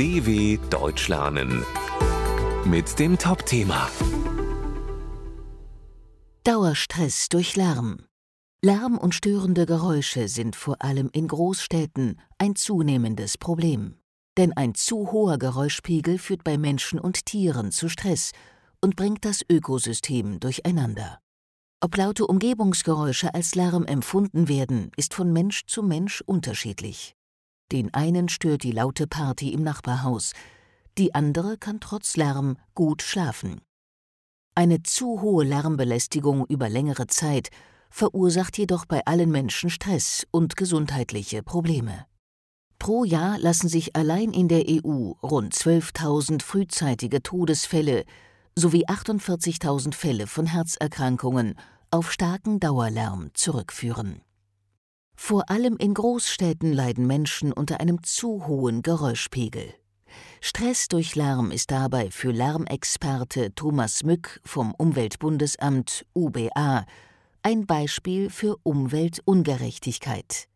DW Deutsch lernen mit dem Top-Thema Dauerstress durch Lärm. Lärm und störende Geräusche sind vor allem in Großstädten ein zunehmendes Problem. Denn ein zu hoher Geräuschpegel führt bei Menschen und Tieren zu Stress und bringt das Ökosystem durcheinander. Ob laute Umgebungsgeräusche als Lärm empfunden werden, ist von Mensch zu Mensch unterschiedlich. Den einen stört die laute Party im Nachbarhaus, die andere kann trotz Lärm gut schlafen. Eine zu hohe Lärmbelästigung über längere Zeit verursacht jedoch bei allen Menschen Stress und gesundheitliche Probleme. Pro Jahr lassen sich allein in der EU rund 12.000 frühzeitige Todesfälle sowie 48.000 Fälle von Herzerkrankungen auf starken Dauerlärm zurückführen. Vor allem in Großstädten leiden Menschen unter einem zu hohen Geräuschpegel. Stress durch Lärm ist dabei für Lärmexperte Thomas Mück vom Umweltbundesamt UBA ein Beispiel für Umweltungerechtigkeit.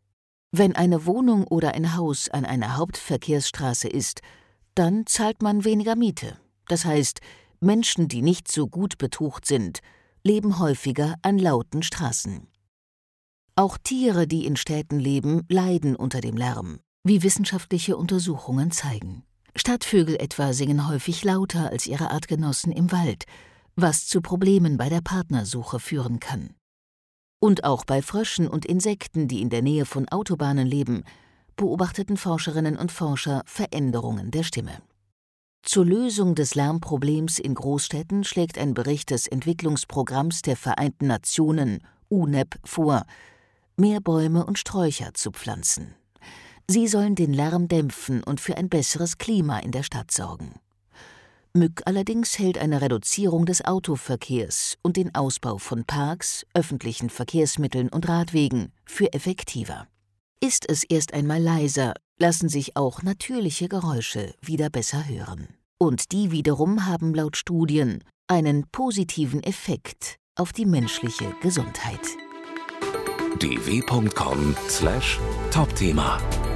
Wenn eine Wohnung oder ein Haus an einer Hauptverkehrsstraße ist, dann zahlt man weniger Miete. Das heißt, Menschen, die nicht so gut betucht sind, leben häufiger an lauten Straßen. Auch Tiere, die in Städten leben, leiden unter dem Lärm, wie wissenschaftliche Untersuchungen zeigen. Stadtvögel etwa singen häufig lauter als ihre Artgenossen im Wald, was zu Problemen bei der Partnersuche führen kann. Und auch bei Fröschen und Insekten, die in der Nähe von Autobahnen leben, beobachteten Forscherinnen und Forscher Veränderungen der Stimme. Zur Lösung des Lärmproblems in Großstädten schlägt ein Bericht des Entwicklungsprogramms der Vereinten Nationen UNEP vor, mehr Bäume und Sträucher zu pflanzen. Sie sollen den Lärm dämpfen und für ein besseres Klima in der Stadt sorgen. Mück allerdings hält eine Reduzierung des Autoverkehrs und den Ausbau von Parks, öffentlichen Verkehrsmitteln und Radwegen für effektiver. Ist es erst einmal leiser, lassen sich auch natürliche Geräusche wieder besser hören. Und die wiederum haben laut Studien einen positiven Effekt auf die menschliche Gesundheit dw.com/topthema